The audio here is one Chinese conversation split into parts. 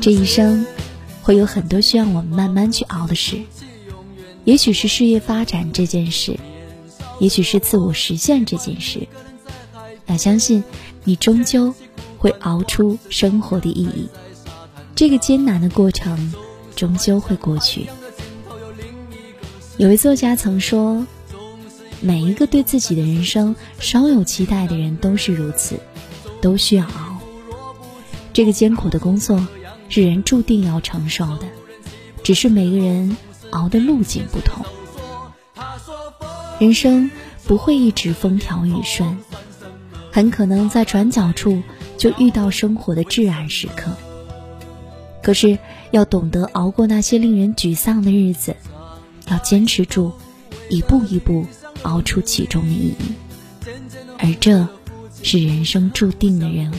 这一生会有很多需要我们慢慢去熬的事，也许是事业发展这件事，也许是自我实现这件事。要相信，你终究会熬出生活的意义。这个艰难的过程终究会过去。有位作家曾说：“每一个对自己的人生稍有期待的人都是如此，都需要熬。这个艰苦的工作是人注定要承受的，只是每个人熬的路径不同。人生不会一直风调雨顺，很可能在转角处就遇到生活的至暗时刻。”可是，要懂得熬过那些令人沮丧的日子，要坚持住，一步一步熬出其中的意义。而这，是人生注定的任务。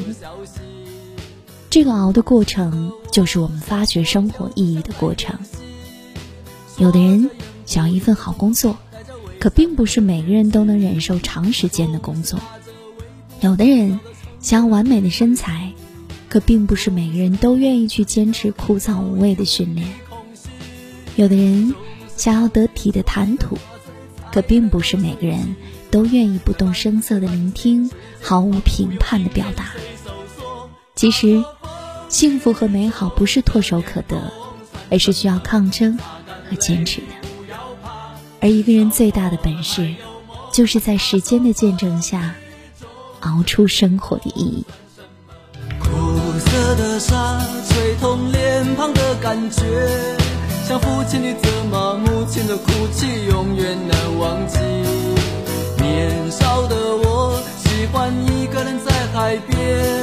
这个熬的过程，就是我们发掘生活意义的过程。有的人想要一份好工作，可并不是每个人都能忍受长时间的工作。有的人想要完美的身材。可并不是每个人都愿意去坚持枯燥无味的训练。有的人想要得体的谈吐，可并不是每个人都愿意不动声色的聆听，毫无评判的表达。其实，幸福和美好不是唾手可得，而是需要抗争和坚持的。而一个人最大的本事，就是在时间的见证下，熬出生活的意义。苦涩的沙吹痛脸庞的感觉，像父亲的责骂，母亲的哭泣，永远难忘记。年少的我，喜欢一个人在海边，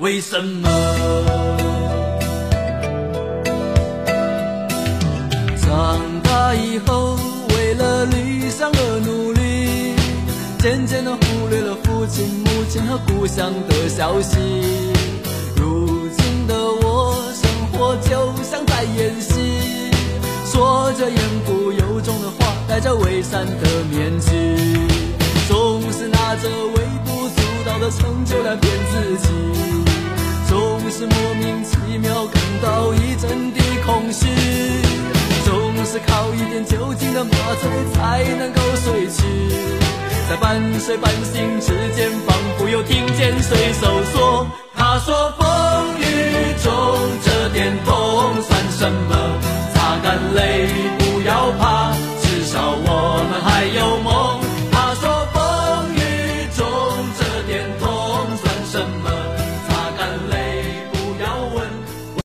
为什么。”长大以后，为了理想而努力，渐渐的忽略了父亲、母亲和故乡的消息。如今的我，生活就像在演戏，说着言不由衷的话，戴着伪善的面具，总是拿着微不足道的成就来骗自己，是莫名其妙感到一阵的空虚，总是靠一点酒精的麻醉才能够睡去，在半睡半醒之间，